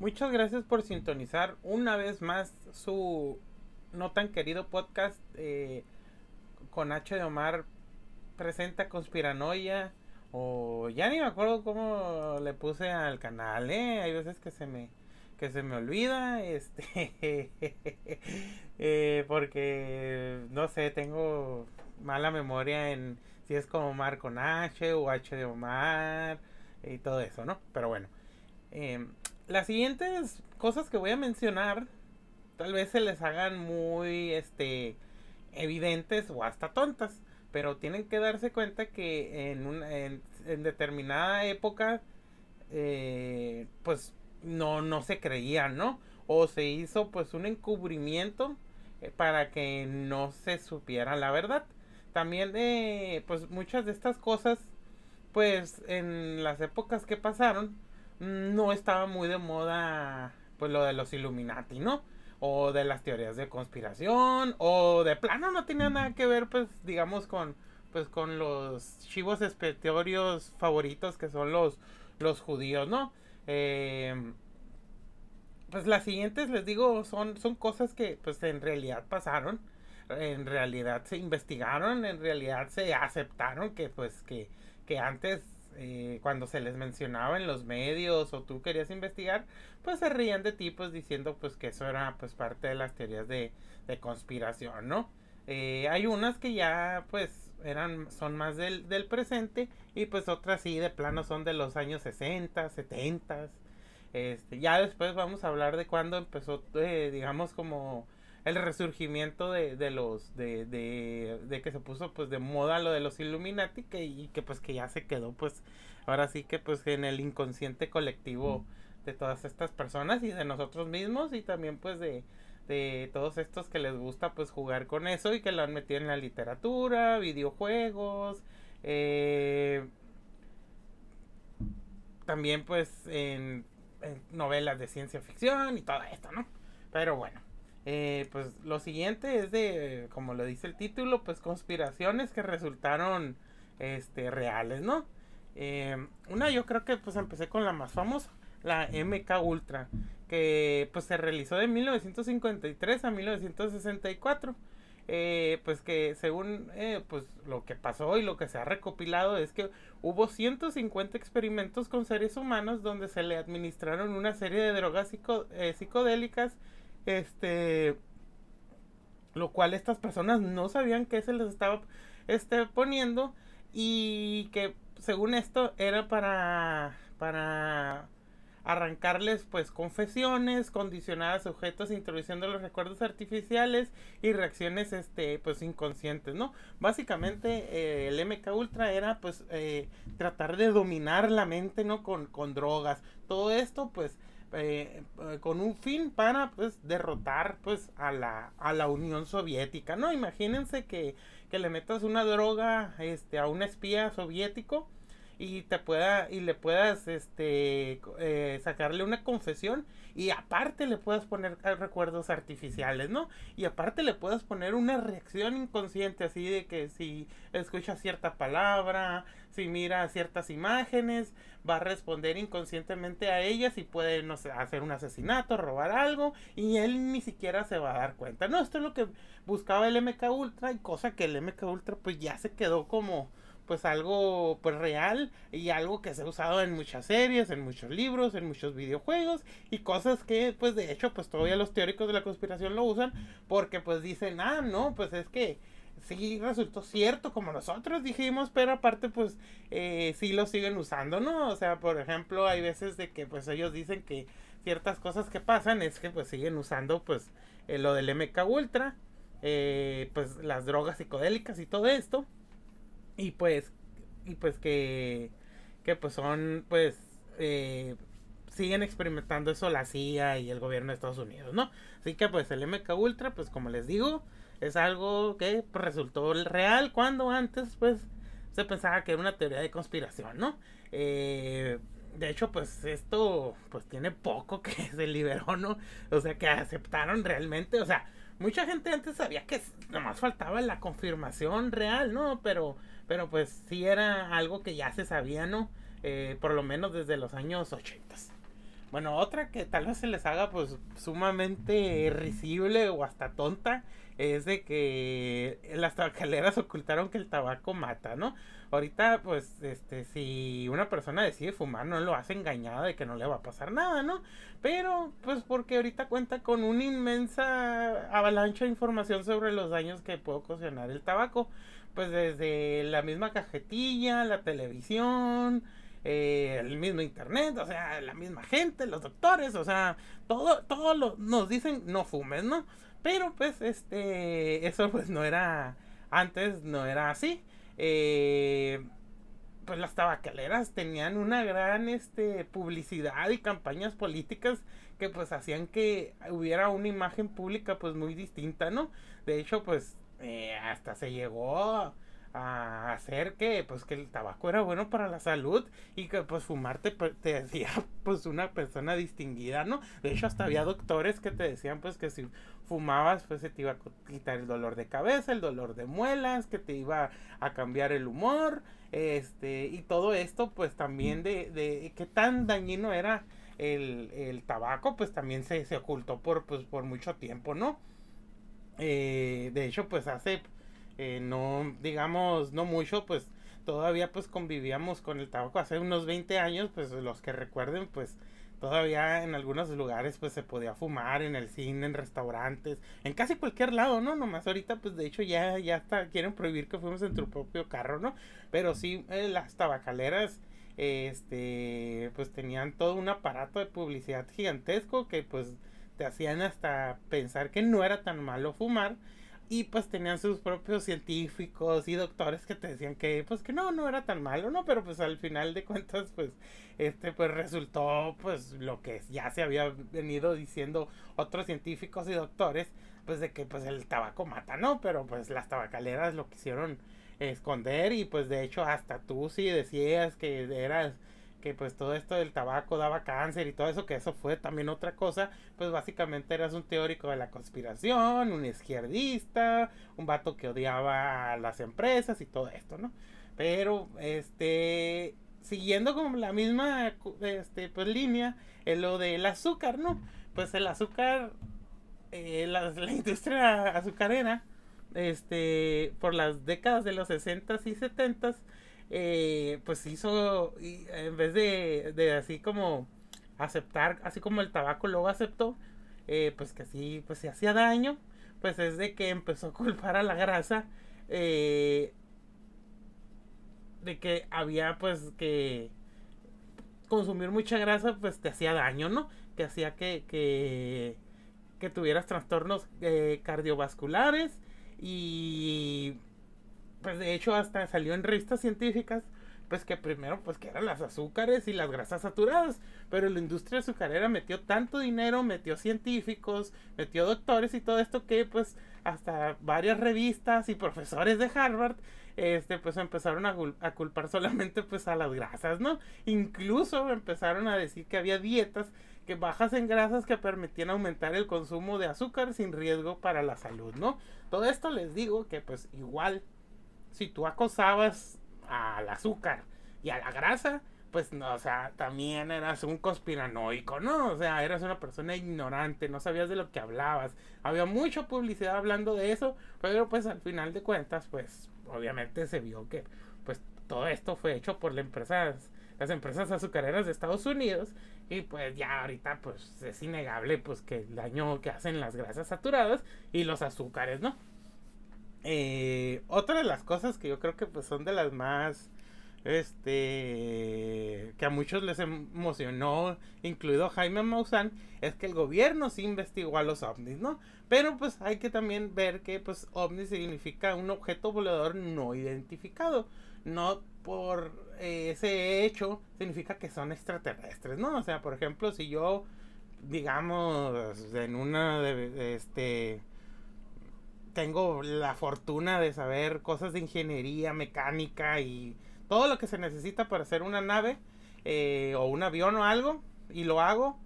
Muchas gracias por sintonizar una vez más su no tan querido podcast eh, con H de Omar presenta conspiranoia o ya ni me acuerdo cómo le puse al canal, eh. Hay veces que se me que se me olvida, este, eh, porque no sé, tengo mala memoria en si es como Omar con H o H de Omar y todo eso, ¿no? Pero bueno, eh, las siguientes cosas que voy a mencionar tal vez se les hagan muy este evidentes o hasta tontas pero tienen que darse cuenta que en una en, determinada época eh, pues no no se creía no o se hizo pues un encubrimiento eh, para que no se supiera la verdad. También eh, pues muchas de estas cosas pues en las épocas que pasaron no estaba muy de moda pues lo de los Illuminati, ¿no? O de las teorías de conspiración, o de plano no tenía nada que ver pues digamos con pues con los chivos expiatorios favoritos que son los los judíos, ¿no? Eh, pues las siguientes les digo son son cosas que pues en realidad pasaron, en realidad se investigaron, en realidad se aceptaron que pues que que antes eh, cuando se les mencionaba en los medios o tú querías investigar, pues se reían de ti pues diciendo pues que eso era pues parte de las teorías de, de conspiración, ¿no? Eh, hay unas que ya pues eran son más del, del, presente y pues otras sí de plano son de los años 60, 70. Este, ya después vamos a hablar de cuando empezó eh, digamos como el resurgimiento de, de los de, de, de, que se puso pues de moda lo de los Illuminati que, y que pues que ya se quedó pues ahora sí que pues en el inconsciente colectivo de todas estas personas y de nosotros mismos y también pues de, de todos estos que les gusta pues jugar con eso y que lo han metido en la literatura, videojuegos, eh, también pues en, en novelas de ciencia ficción y todo esto, ¿no? Pero bueno. Eh, pues lo siguiente es de, como lo dice el título, pues conspiraciones que resultaron este, reales, ¿no? Eh, una yo creo que pues empecé con la más famosa, la MK Ultra, que pues se realizó de 1953 a 1964. Eh, pues que según pues lo que pasó y lo que se ha recopilado es que hubo 150 experimentos con seres humanos donde se le administraron una serie de drogas psicodélicas este. Lo cual estas personas no sabían que se les estaba este, poniendo. Y que según esto era para. para arrancarles pues confesiones condicionadas objetos introduciendo los recuerdos artificiales y reacciones este pues inconscientes no básicamente eh, el MK Ultra era pues eh, tratar de dominar la mente no con, con drogas todo esto pues eh, eh, con un fin para pues derrotar pues a la, a la Unión Soviética, ¿no? Imagínense que, que le metas una droga este, a un espía soviético y te pueda y le puedas este eh, sacarle una confesión y aparte le puedas poner recuerdos artificiales no y aparte le puedas poner una reacción inconsciente así de que si escucha cierta palabra si mira ciertas imágenes va a responder inconscientemente a ellas y puede no sé hacer un asesinato robar algo y él ni siquiera se va a dar cuenta no esto es lo que buscaba el MK Ultra y cosa que el MK Ultra pues ya se quedó como pues algo pues real y algo que se ha usado en muchas series, en muchos libros, en muchos videojuegos y cosas que pues de hecho pues todavía los teóricos de la conspiración lo usan porque pues dicen, ah, no, pues es que sí resultó cierto como nosotros dijimos, pero aparte pues eh, sí lo siguen usando, ¿no? O sea, por ejemplo, hay veces de que pues ellos dicen que ciertas cosas que pasan es que pues siguen usando pues eh, lo del MK Ultra, eh, pues las drogas psicodélicas y todo esto y pues y pues que que pues son pues eh, siguen experimentando eso la CIA y el gobierno de Estados Unidos no así que pues el MK Ultra pues como les digo es algo que pues, resultó real cuando antes pues se pensaba que era una teoría de conspiración no eh, de hecho pues esto pues tiene poco que se liberó no o sea que aceptaron realmente o sea mucha gente antes sabía que nomás faltaba la confirmación real no pero pero pues sí era algo que ya se sabía, ¿no? Eh, por lo menos desde los años 80. Bueno, otra que tal vez se les haga pues sumamente risible o hasta tonta es de que las tabacaleras ocultaron que el tabaco mata, ¿no? Ahorita, pues, este, si una persona decide fumar, no lo hace engañada de que no le va a pasar nada, ¿no? Pero, pues, porque ahorita cuenta con una inmensa avalancha de información sobre los daños que puede ocasionar el tabaco. Pues desde la misma cajetilla, la televisión, eh, el mismo internet, o sea, la misma gente, los doctores, o sea, todo, todo lo, nos dicen no fumes, ¿no? Pero pues este, eso pues no era, antes no era así. Eh, pues las tabacaleras tenían una gran este, publicidad y campañas políticas que pues hacían que hubiera una imagen pública pues muy distinta, ¿no? De hecho pues eh, hasta se llegó a hacer que pues que el tabaco era bueno para la salud y que pues fumarte te, decía pues una persona distinguida, ¿no? De hecho hasta había doctores que te decían pues que si fumabas pues se te iba a quitar el dolor de cabeza, el dolor de muelas, que te iba a cambiar el humor, este y todo esto pues también de, de qué tan dañino era el, el tabaco pues también se, se ocultó por pues por mucho tiempo, ¿no? Eh, de hecho pues hace eh, no, digamos, no mucho, pues todavía pues convivíamos con el tabaco hace unos 20 años, pues los que recuerden, pues todavía en algunos lugares pues se podía fumar en el cine, en restaurantes, en casi cualquier lado, ¿no? Nomás ahorita pues de hecho ya, ya hasta quieren prohibir que fuimos en tu propio carro, ¿no? Pero sí, eh, las tabacaleras, este, pues tenían todo un aparato de publicidad gigantesco que pues te hacían hasta pensar que no era tan malo fumar y pues tenían sus propios científicos y doctores que te decían que pues que no no era tan malo no pero pues al final de cuentas pues este pues resultó pues lo que ya se había venido diciendo otros científicos y doctores pues de que pues el tabaco mata no pero pues las tabacaleras lo quisieron esconder y pues de hecho hasta tú sí decías que eras que pues todo esto del tabaco daba cáncer y todo eso, que eso fue también otra cosa, pues básicamente eras un teórico de la conspiración, un izquierdista, un vato que odiaba a las empresas y todo esto, ¿no? Pero, este, siguiendo con la misma, este, pues línea, en lo del azúcar, ¿no? Pues el azúcar, eh, la, la industria azucarera, este, por las décadas de los 60 y 70 eh, pues hizo, en vez de, de así como aceptar, así como el tabaco luego aceptó, eh, pues que así pues se hacía daño, pues es de que empezó a culpar a la grasa eh, de que había pues que consumir mucha grasa pues te hacía daño, ¿no? Que hacía que, que, que tuvieras trastornos cardiovasculares y pues de hecho hasta salió en revistas científicas, pues que primero pues que eran las azúcares y las grasas saturadas, pero la industria azucarera metió tanto dinero, metió científicos, metió doctores y todo esto que pues hasta varias revistas y profesores de Harvard este pues empezaron a, culpar solamente pues a las grasas, ¿no? Incluso empezaron a decir que había dietas que bajas en grasas que permitían aumentar el consumo de azúcar sin riesgo para la salud, ¿no? Todo esto les digo que pues igual si tú acosabas al azúcar y a la grasa, pues no, o sea, también eras un conspiranoico, ¿no? O sea, eras una persona ignorante, no sabías de lo que hablabas. Había mucha publicidad hablando de eso, pero pues al final de cuentas, pues obviamente se vio que pues todo esto fue hecho por las empresas, las empresas azucareras de Estados Unidos y pues ya ahorita pues es innegable pues que el daño que hacen las grasas saturadas y los azúcares, ¿no? Eh, otra de las cosas que yo creo que pues son de las más este que a muchos les emocionó, incluido Jaime Maussan, es que el gobierno sí investigó a los ovnis, ¿no? Pero pues hay que también ver que pues ovni significa un objeto volador no identificado, no por eh, ese hecho significa que son extraterrestres, ¿no? O sea, por ejemplo, si yo digamos en una de este tengo la fortuna de saber cosas de ingeniería, mecánica y todo lo que se necesita para hacer una nave eh, o un avión o algo y lo hago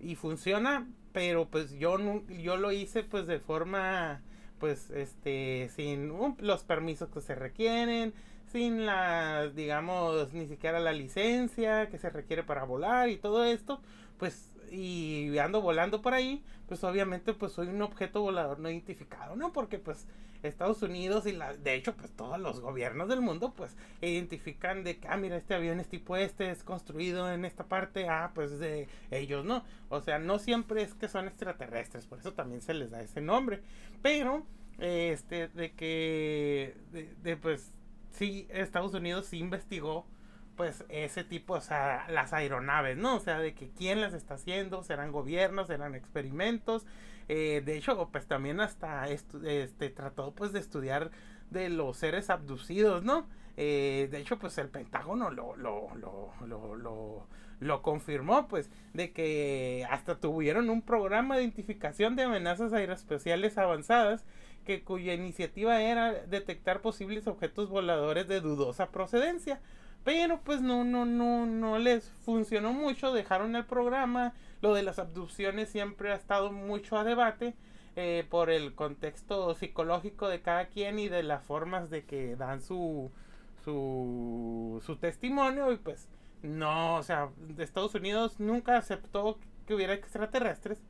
y funciona, pero pues yo yo lo hice pues de forma pues este sin los permisos que se requieren, sin la digamos ni siquiera la licencia que se requiere para volar y todo esto, pues y ando volando por ahí, pues obviamente pues soy un objeto volador no identificado, ¿no? Porque pues Estados Unidos y la, de hecho pues todos los gobiernos del mundo pues identifican de que, ah, mira, este avión es tipo este, es construido en esta parte, ah, pues de ellos, ¿no? O sea, no siempre es que son extraterrestres, por eso también se les da ese nombre, pero, este, de que, de, de pues, sí, Estados Unidos sí investigó pues ese tipo, o sea, las aeronaves, ¿no? O sea, de que quién las está haciendo, serán gobiernos, serán experimentos. Eh, de hecho, pues también hasta este trató pues de estudiar de los seres abducidos, ¿no? Eh, de hecho, pues el Pentágono lo, lo, lo, lo, lo, lo confirmó, pues, de que hasta tuvieron un programa de identificación de amenazas aeroespaciales avanzadas que cuya iniciativa era detectar posibles objetos voladores de dudosa procedencia. Pero pues no, no, no, no les funcionó mucho, dejaron el programa. Lo de las abducciones siempre ha estado mucho a debate eh, por el contexto psicológico de cada quien y de las formas de que dan su, su, su testimonio. Y pues no, o sea, Estados Unidos nunca aceptó que hubiera extraterrestres,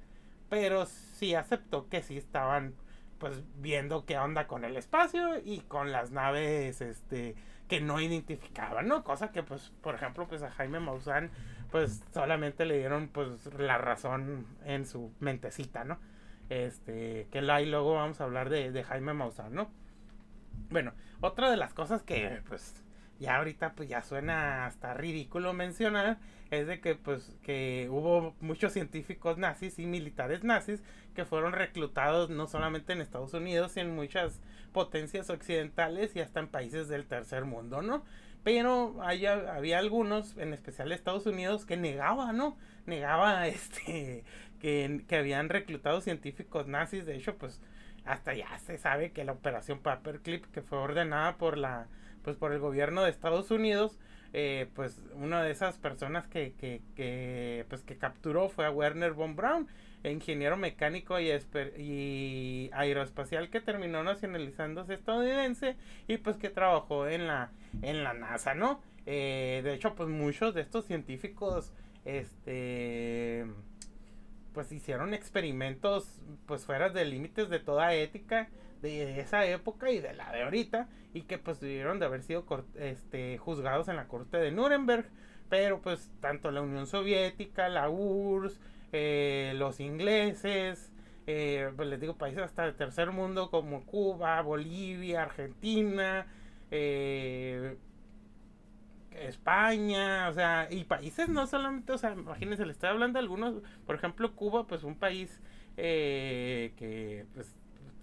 pero sí aceptó que sí estaban pues viendo qué onda con el espacio y con las naves este que no identificaban, ¿no? Cosa que pues por ejemplo pues a Jaime Maussan pues solamente le dieron pues la razón en su mentecita, ¿no? Este, que luego vamos a hablar de, de Jaime Maussan, ¿no? Bueno, otra de las cosas que pues ya ahorita pues ya suena hasta ridículo mencionar es de que pues que hubo muchos científicos nazis y militares nazis que fueron reclutados no solamente en Estados Unidos, sino en muchas potencias occidentales y hasta en países del tercer mundo, ¿no? Pero había algunos, en especial Estados Unidos, que negaban, ¿no? Negaba este que, que habían reclutado científicos nazis, de hecho pues hasta ya se sabe que la operación Paperclip que fue ordenada por la pues por el gobierno de Estados Unidos, eh, pues una de esas personas que, que, que, pues que capturó fue a Werner von Braun, ingeniero mecánico y, y aeroespacial que terminó nacionalizándose estadounidense y pues que trabajó en la, en la NASA, ¿no? Eh, de hecho, pues muchos de estos científicos, este, pues hicieron experimentos pues fuera de límites de toda ética de esa época y de la de ahorita y que pues tuvieron de haber sido este, juzgados en la corte de Nuremberg pero pues tanto la Unión Soviética la URSS eh, los ingleses eh, pues les digo países hasta el tercer mundo como Cuba Bolivia Argentina eh, España, o sea, y países no solamente, o sea, imagínense, le estoy hablando de algunos, por ejemplo, Cuba, pues un país que pues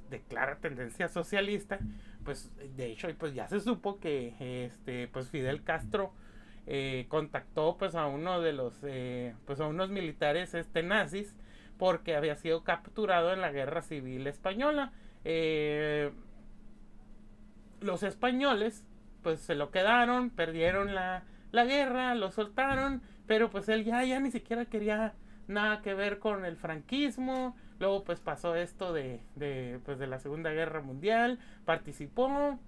declara tendencia socialista, pues de hecho pues ya se supo que este pues Fidel Castro eh, contactó pues a uno de los eh, pues a unos militares este nazis porque había sido capturado en la guerra civil española. Eh, los españoles pues se lo quedaron perdieron la, la guerra lo soltaron pero pues él ya ya ni siquiera quería nada que ver con el franquismo Luego pues pasó esto de, de, pues, de la Segunda Guerra Mundial, participó,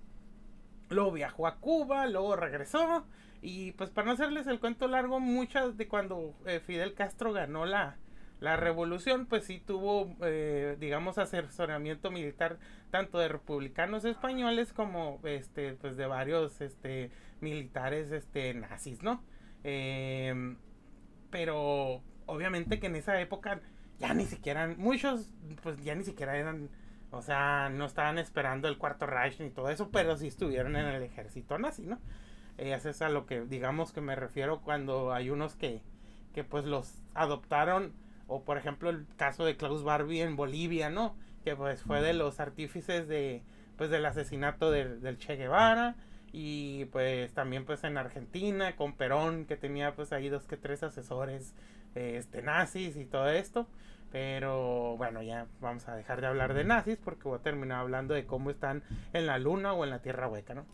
luego viajó a Cuba, luego regresó y pues para no hacerles el cuento largo, muchas de cuando eh, Fidel Castro ganó la, la revolución, pues sí tuvo, eh, digamos, asesoramiento militar tanto de republicanos españoles como, este, pues de varios, este, militares, este, nazis, ¿no? Em, pero obviamente que en esa época ya ni siquiera, muchos, pues ya ni siquiera eran, o sea, no estaban esperando el cuarto Reich ni todo eso, pero sí estuvieron en el ejército nazi, ¿no? Eh, es a lo que, digamos, que me refiero cuando hay unos que, que pues los adoptaron, o por ejemplo el caso de Klaus Barbie en Bolivia, ¿no? Que pues fue de los artífices de, pues del asesinato del Che Guevara, y pues también pues en Argentina con Perón que tenía pues ahí dos que tres asesores este nazis y todo esto pero bueno ya vamos a dejar de hablar de nazis porque voy a terminar hablando de cómo están en la luna o en la tierra hueca no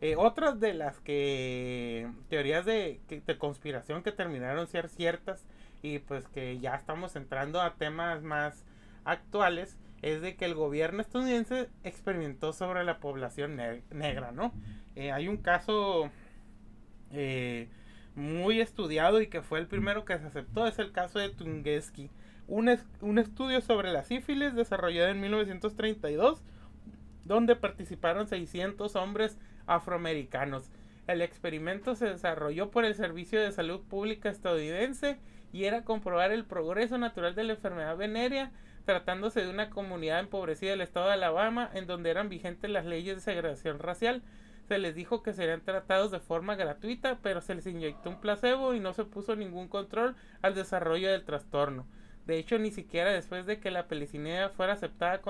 eh, otras de las que teorías de, conspiración que terminaron ser ciertas y pues que ya estamos entrando a temas más actuales es de que el gobierno estadounidense experimentó sobre la población negra, ¿no? Eh, hay un caso eh, muy estudiado y que fue el primero que se aceptó es el caso de Tungesky. Un, estudio sobre la sífilis desarrollado en 1932 donde participaron 600 hombres afroamericanos. El experimento se desarrolló por el Servicio de Salud Pública estadounidense y era comprobar el progreso natural de la enfermedad venérea, tratándose de una comunidad empobrecida del estado de Alabama, en donde eran vigentes las leyes de segregación racial. Se les dijo que serían tratados de forma gratuita, pero se les inyectó un placebo y no se puso ningún control al desarrollo del trastorno. De hecho, ni siquiera después de que la pelicinea fuera aceptada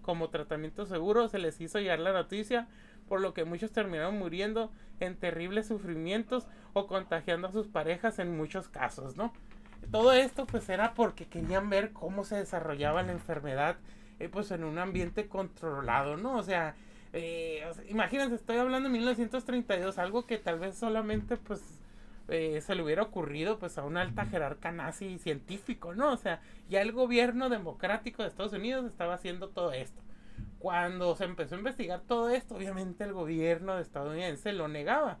como tratamiento seguro, se les hizo llegar la noticia, por lo que muchos terminaron muriendo en terribles sufrimientos o contagiando a sus parejas en muchos casos, ¿no? Todo esto pues era porque querían ver cómo se desarrollaba la enfermedad eh, pues en un ambiente controlado, ¿no? O sea, eh, imagínense, estoy hablando de 1932, algo que tal vez solamente pues eh, se le hubiera ocurrido pues a un alta jerarca nazi científico, ¿no? O sea, ya el gobierno democrático de Estados Unidos estaba haciendo todo esto. Cuando se empezó a investigar todo esto, obviamente el gobierno estadounidense lo negaba.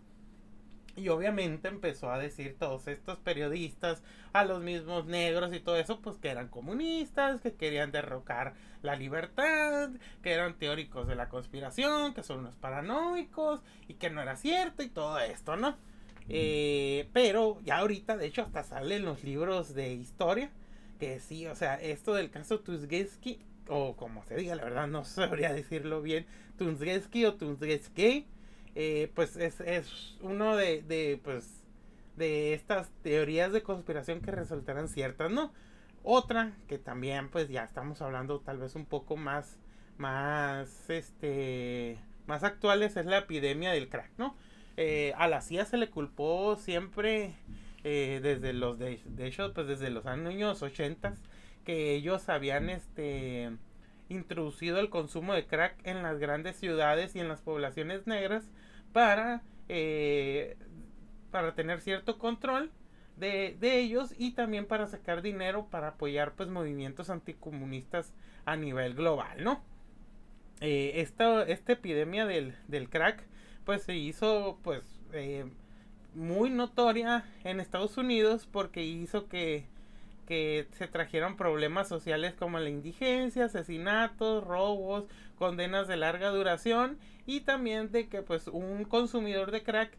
Y obviamente empezó a decir todos estos periodistas, a los mismos negros y todo eso, pues que eran comunistas, que querían derrocar la libertad, que eran teóricos de la conspiración, que son unos paranoicos y que no era cierto y todo esto, ¿no? Eh, pero ya ahorita, de hecho, hasta salen los libros de historia. Que sí, o sea, esto del caso Tuzgesky, o como se diga, la verdad no sabría decirlo bien, Tuzgesky o Tuzgesky, eh, pues es, es uno de, de, pues, de estas teorías de conspiración que resultarán ciertas, ¿no? Otra que también, pues ya estamos hablando tal vez un poco más, más, este, más actuales es la epidemia del crack, ¿no? Eh, a la CIA se le culpó siempre eh, desde los de, pues desde los años 80 que ellos habían este introducido el consumo de crack en las grandes ciudades y en las poblaciones negras para eh, para tener cierto control de, ellos y también para sacar dinero para apoyar pues movimientos anticomunistas a nivel global no esta, esta epidemia del, del crack pues se hizo pues eh, muy notoria en Estados Unidos porque hizo que, que se trajeran problemas sociales como la indigencia, asesinatos, robos, condenas de larga duración y también de que pues un consumidor de crack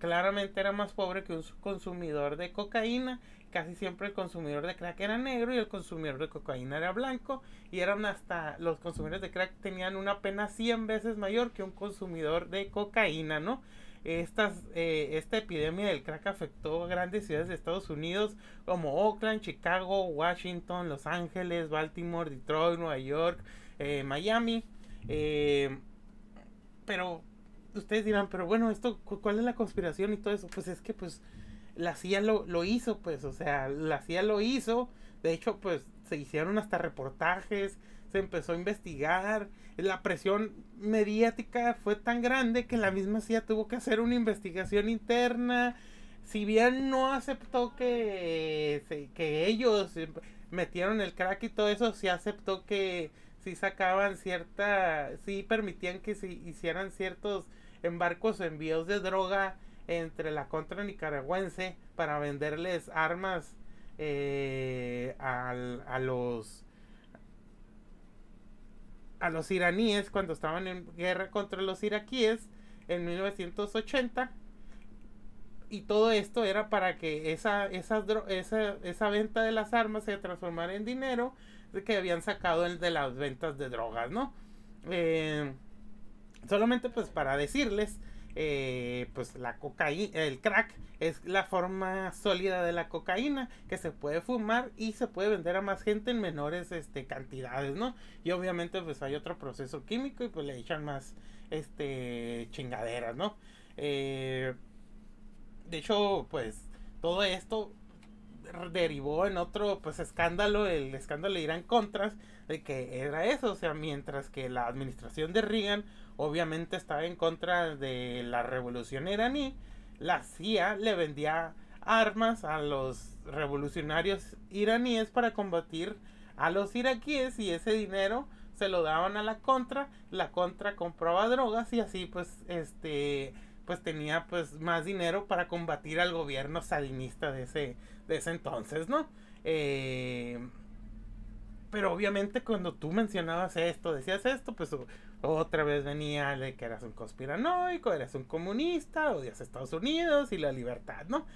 claramente era más pobre que un consumidor de cocaína. Casi siempre el consumidor de crack era negro y el consumidor de cocaína era blanco. Y eran hasta los consumidores de crack tenían una pena 100 veces mayor que un consumidor de cocaína, ¿no? Estas, eh, esta epidemia del crack afectó a grandes ciudades de Estados Unidos como Oakland, Chicago, Washington, Los Ángeles, Baltimore, Detroit, Nueva York, eh, Miami. Eh, pero ustedes dirán, pero bueno, esto, ¿cuál es la conspiración y todo eso? Pues es que pues la CIA lo, lo hizo, pues, o sea, la CIA lo hizo. De hecho, pues se hicieron hasta reportajes, se empezó a investigar. La presión mediática fue tan grande que la misma CIA tuvo que hacer una investigación interna. Si bien no aceptó que, que ellos metieron el crack y todo eso, sí aceptó que si sacaban cierta, sí permitían que se hicieran ciertos embarcos o envíos de droga entre la contra nicaragüense para venderles armas eh, a los a los iraníes cuando estaban en guerra contra los iraquíes en 1980 y todo esto era para que esa, esa, esa, esa venta de las armas se transformara en dinero que habían sacado de las ventas de drogas, ¿no? Eh, solamente pues para decirles, eh, pues la cocaína, el crack es la forma sólida de la cocaína que se puede fumar y se puede vender a más gente en menores este, cantidades, ¿no? Y obviamente pues hay otro proceso químico y pues le echan más este chingaderas, ¿no? Eh, de hecho, pues todo esto derivó en otro pues escándalo, el escándalo de Irán Contras, de que era eso, o sea, mientras que la administración de Reagan obviamente estaba en contra de la revolución iraní, la CIA le vendía armas a los revolucionarios iraníes para combatir a los iraquíes y ese dinero se lo daban a la contra, la contra compraba drogas y así pues este pues tenía pues más dinero para combatir al gobierno sadinista de ese, de ese entonces, ¿no? Eh, pero obviamente cuando tú mencionabas esto, decías esto, pues otra vez venía de que eras un conspiranoico, eras un comunista, odias Estados Unidos y la libertad, ¿no?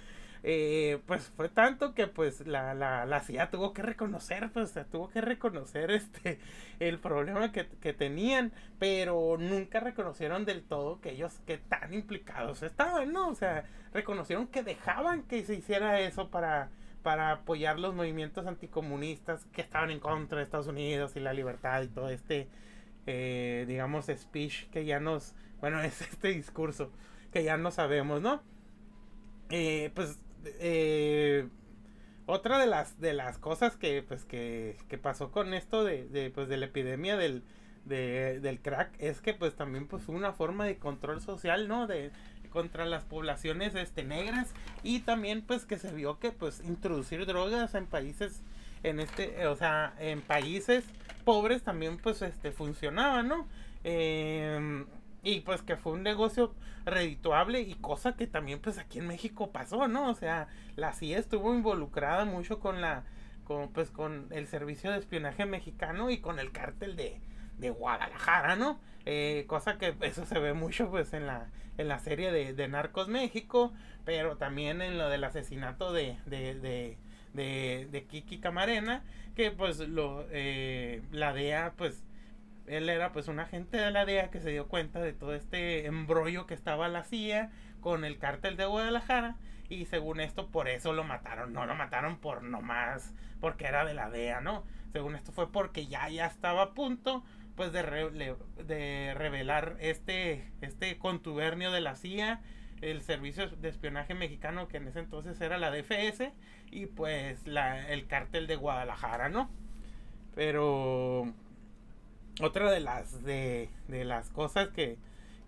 Eh, pues fue tanto que pues la, la, la CIA tuvo que reconocer, pues tuvo que reconocer este el problema que, que, tenían, pero nunca reconocieron del todo que ellos que tan implicados estaban, ¿no? O sea, reconocieron que dejaban que se hiciera eso para, para apoyar los movimientos anticomunistas que estaban en contra de Estados Unidos y la libertad y todo este, eh, digamos, speech que ya nos, bueno, es este discurso que ya no sabemos, ¿no? Eh, pues eh, otra de las de las cosas que pues que, que pasó con esto de, de, pues de la epidemia del del crack es que pues también pues una forma de control social no de contra las poblaciones este negras y también pues que se vio que pues introducir drogas en países en este o sea en países pobres también pues este funcionaba no eh, y pues que fue un negocio redituable y cosa que también pues aquí en México pasó, ¿no? O sea, la CIA estuvo involucrada mucho con la con pues con el servicio de espionaje mexicano y con el cártel de, de Guadalajara, ¿no? Eh, cosa que eso se ve mucho pues en la en la serie de, de Narcos México, pero también en lo del asesinato de, de, de, de, de Kiki Camarena, que pues lo eh, la DEA pues él era pues un agente de la DEA que se dio cuenta de todo este embrollo que estaba la CIA con el cártel de Guadalajara y según esto por eso lo mataron, no lo mataron por nomás porque era de la DEA, ¿no? Según esto fue porque ya ya estaba a punto pues de, de revelar este este contubernio de la CIA, el servicio de espionaje mexicano que en ese entonces era la DFS y pues la el cártel de Guadalajara, ¿no? Pero otra de las de, de las cosas que,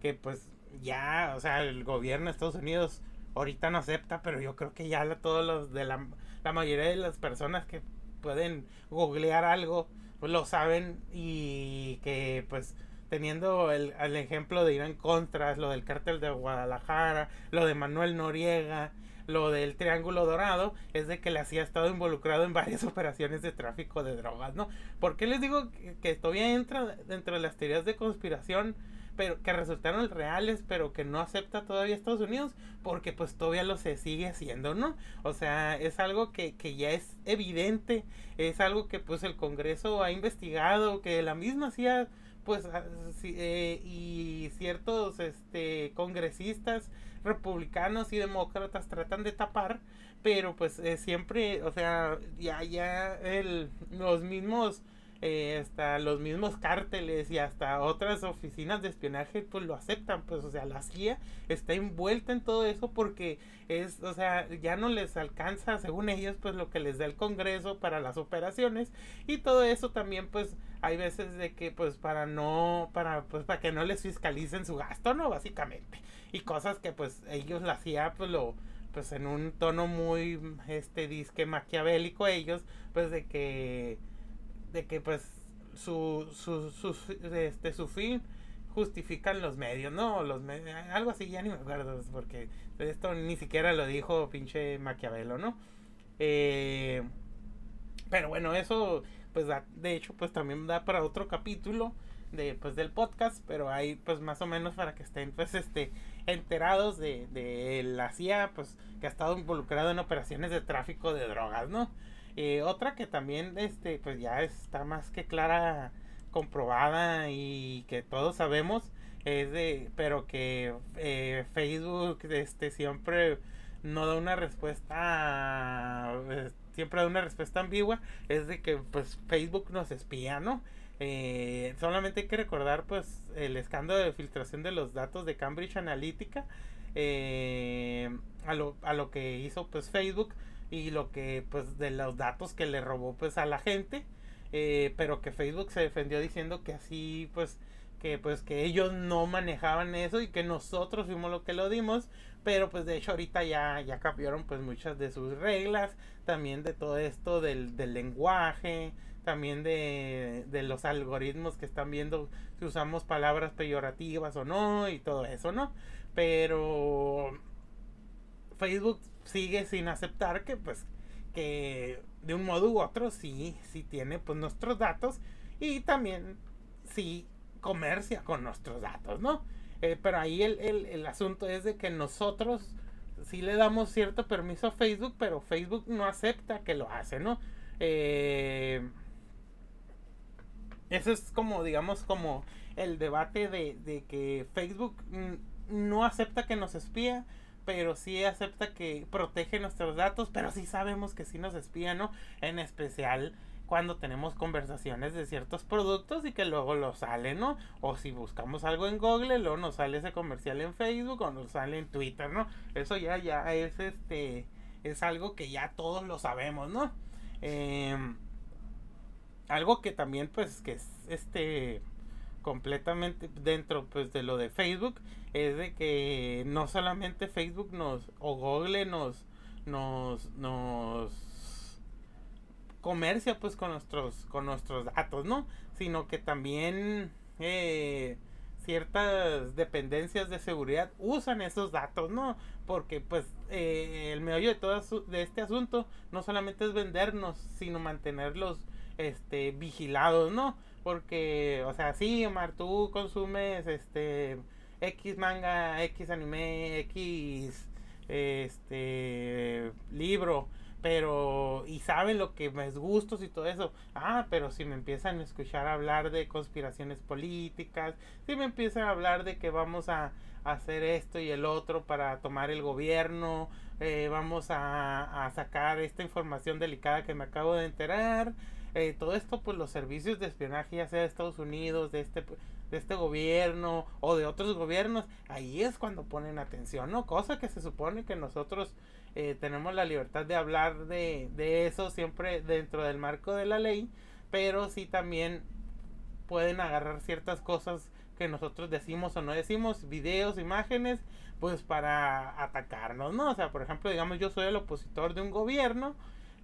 que pues ya, o sea, el gobierno de Estados Unidos ahorita no acepta, pero yo creo que ya todos los de la, la mayoría de las personas que pueden googlear algo, pues lo saben y que pues teniendo el, el ejemplo de Irán Contras, lo del cártel de Guadalajara, lo de Manuel Noriega, lo del Triángulo Dorado es de que la CIA ha estado involucrado en varias operaciones de tráfico de drogas, ¿no? ¿Por qué les digo que, todavía entra dentro de las teorías de conspiración? pero que resultaron reales, pero que no acepta todavía Estados Unidos, porque pues todavía lo se sigue haciendo, ¿no? O sea, es algo que, que ya es evidente, es algo que pues el Congreso ha investigado, que la misma CIA pues eh, y ciertos este congresistas republicanos y demócratas tratan de tapar, pero pues eh, siempre, o sea, ya, ya el, los mismos, eh, hasta los mismos cárteles y hasta otras oficinas de espionaje pues lo aceptan, pues o sea, la CIA está envuelta en todo eso porque es, o sea, ya no les alcanza, según ellos, pues lo que les da el Congreso para las operaciones. Y todo eso también pues hay veces de que pues para no para pues para que no les fiscalicen su gasto no básicamente. Y cosas que pues ellos la hacía pues lo pues en un tono muy este disque maquiavélico ellos pues de que de que pues su su, su este su fin justifican los medios, ¿no? Los algo así, ya ni me acuerdo, porque esto ni siquiera lo dijo pinche Maquiavelo, ¿no? Eh, pero bueno, eso pues de hecho pues también da para otro capítulo de pues del podcast pero ahí pues más o menos para que estén pues este enterados de, de la CIA pues que ha estado involucrado en operaciones de tráfico de drogas no eh, otra que también este pues ya está más que clara comprobada y que todos sabemos es de pero que eh, Facebook este siempre no da una respuesta siempre da una respuesta ambigua, es de que pues Facebook nos espía, ¿no? Eh, solamente hay que recordar pues el escándalo de filtración de los datos de Cambridge Analytica eh, a, lo, a lo que hizo pues Facebook y lo que pues de los datos que le robó pues a la gente eh, pero que Facebook se defendió diciendo que así pues que pues que ellos no manejaban eso y que nosotros fuimos lo que lo dimos pero pues de hecho ahorita ya ya cambiaron pues muchas de sus reglas también de todo esto del, del lenguaje también de, de, los algoritmos que están viendo si usamos palabras peyorativas o no y todo eso no Pero Facebook sigue sin aceptar que pues que de un modo u otro sí, sí tiene pues nuestros datos y también sí comercia con nuestros datos, ¿no? Eh, pero ahí el, el, el, asunto es de que nosotros sí le damos cierto permiso a Facebook, pero Facebook no acepta que lo hace, ¿no? Eh, eso es como, digamos, como el debate de, de que Facebook no acepta que nos espía, pero sí acepta que protege nuestros datos, pero sí sabemos que sí nos espía, ¿no? En especial cuando tenemos conversaciones de ciertos productos y que luego lo sale, ¿no? O si buscamos algo en Google, luego nos sale ese comercial en Facebook o nos sale en Twitter, ¿no? Eso ya, ya es este, es algo que ya todos lo sabemos, ¿no? Em, algo que también, pues, que es este completamente dentro pues de lo de Facebook es de que no solamente Facebook nos o Google nos nos nos comercia pues con nuestros con nuestros datos no sino que también eh, ciertas dependencias de seguridad usan esos datos no porque pues eh, el meollo de todo de este asunto no solamente es vendernos sino mantenerlos este vigilados no porque o sea sí Omar tú consumes este X manga X anime X este libro pero y saben lo que me gustos y todo eso. Ah, pero si me empiezan a escuchar hablar de conspiraciones políticas, si me empiezan a hablar de que vamos a, hacer esto y el otro para tomar el gobierno, eh, vamos a, a, sacar esta información delicada que me acabo de enterar, eh, todo esto pues los servicios de espionaje ya sea de Estados Unidos, de este de este gobierno o de otros gobiernos, ahí es cuando ponen atención, ¿no? Cosa que se supone que nosotros eh, tenemos la libertad de hablar de, de eso siempre dentro del marco de la ley, pero sí también pueden agarrar ciertas cosas que nosotros decimos o no decimos, videos, imágenes, pues para atacarnos, ¿no? O sea, por ejemplo, digamos, yo soy el opositor de un gobierno,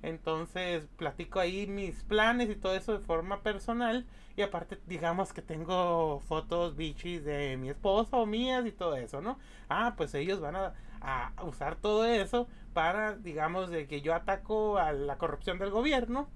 entonces platico ahí mis planes y todo eso de forma personal, y aparte, digamos que tengo fotos bichis de mi esposa o mías y todo eso, ¿no? Ah, pues ellos van a, a usar todo eso para, digamos, de que yo ataco a la corrupción del gobierno,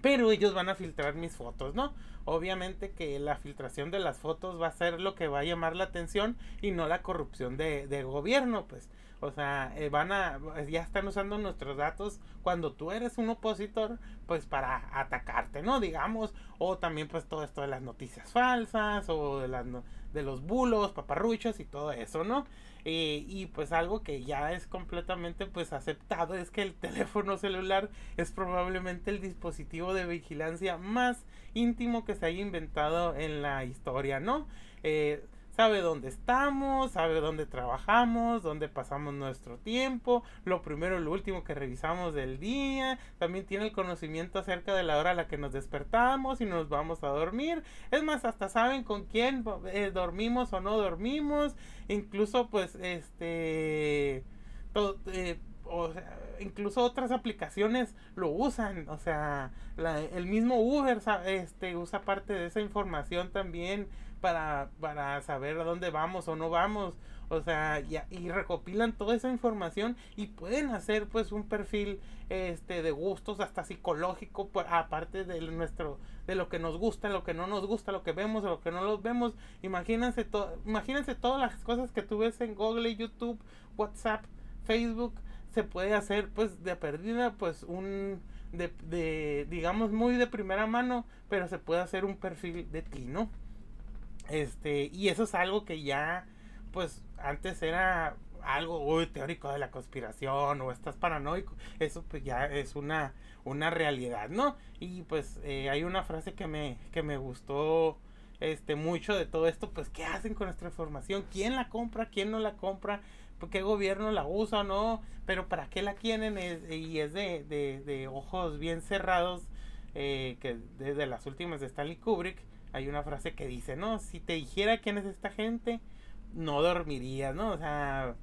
pero ellos van a filtrar mis fotos, ¿no? Obviamente que la filtración de las fotos va a ser lo que va a llamar la atención y no la corrupción de, de gobierno, pues. O sea, eh, van a, ya están usando nuestros datos cuando tú eres un opositor, pues para atacarte, ¿no? Digamos, o también pues todo esto de las noticias falsas o de, las, de los bulos, paparruchos y todo eso, ¿no? Eh, y pues algo que ya es completamente pues aceptado es que el teléfono celular es probablemente el dispositivo de vigilancia más íntimo que se haya inventado en la historia, ¿no? Eh, sabe dónde estamos, sabe dónde trabajamos, dónde pasamos nuestro tiempo, lo primero y lo último que revisamos del día, también tiene el conocimiento acerca de la hora a la que nos despertamos y nos vamos a dormir, es más, hasta saben con quién eh, dormimos o no dormimos, incluso pues este... Eh, o incluso otras aplicaciones lo usan, o sea, el mismo Uber este, usa parte de esa información también para, para saber a dónde vamos o no vamos. O sea, y, y recopilan toda esa información y pueden hacer pues un perfil este de gustos hasta psicológico pues, aparte de nuestro de lo que nos gusta, lo que no nos gusta, lo que vemos, lo que no los vemos. Imagínense todo, imagínense todas las cosas que tú ves en Google, YouTube, WhatsApp, Facebook, se puede hacer pues de perdida pues un de, de digamos muy de primera mano, pero se puede hacer un perfil de ti, ¿no? Este, y eso es algo que ya, pues, antes era algo uy, teórico de la conspiración o estás paranoico. Eso pues ya es una, una realidad, ¿no? Y pues eh, hay una frase que me, que me gustó este mucho de todo esto, pues ¿qué hacen con nuestra información? ¿Quién la compra? ¿Quién no la compra? ¿Por qué gobierno la usa o no? Pero ¿para qué la quieren? y es de, de, de, ojos bien cerrados, eh, que desde las últimas de Stanley Kubrick, hay una frase que dice, no, si te dijera quién es esta gente, no dormirías, ¿no? O sea,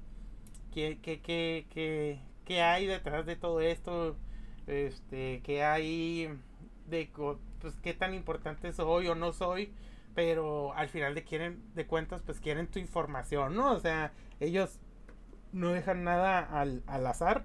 ¿qué, qué, qué, qué, qué hay detrás de todo esto? Este, ¿qué hay de, pues, qué tan importante soy o no soy? pero al final de quieren de cuentas pues quieren tu información, ¿no? O sea, ellos no dejan nada al, al azar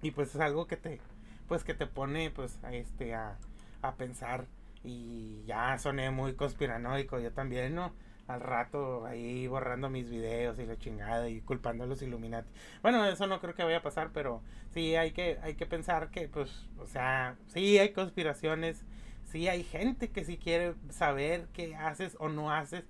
y pues es algo que te pues que te pone pues a este a, a pensar y ya soné muy conspiranoico yo también, ¿no? Al rato ahí borrando mis videos y la chingada y culpando a los Illuminati. Bueno, eso no creo que vaya a pasar, pero sí hay que hay que pensar que pues o sea, sí hay conspiraciones, sí hay gente que sí quiere saber qué haces o no haces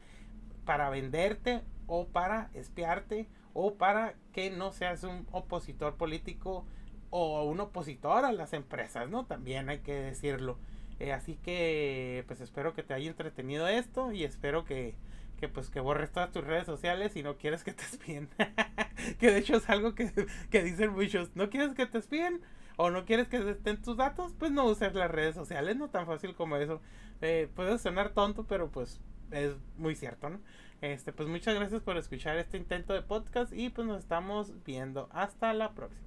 para venderte o para espiarte o para que no seas un opositor político o un opositor a las empresas, ¿no? También hay que decirlo. Eh, así que pues espero que te haya entretenido esto y espero que, que pues que borres todas tus redes sociales si no quieres que te espíen. que de hecho es algo que, que dicen muchos, no quieres que te espíen o no quieres que estén tus datos, pues no uses las redes sociales, no tan fácil como eso. Eh, puede sonar tonto, pero pues es muy cierto, ¿no? Este, pues muchas gracias por escuchar este intento de podcast y pues nos estamos viendo hasta la próxima.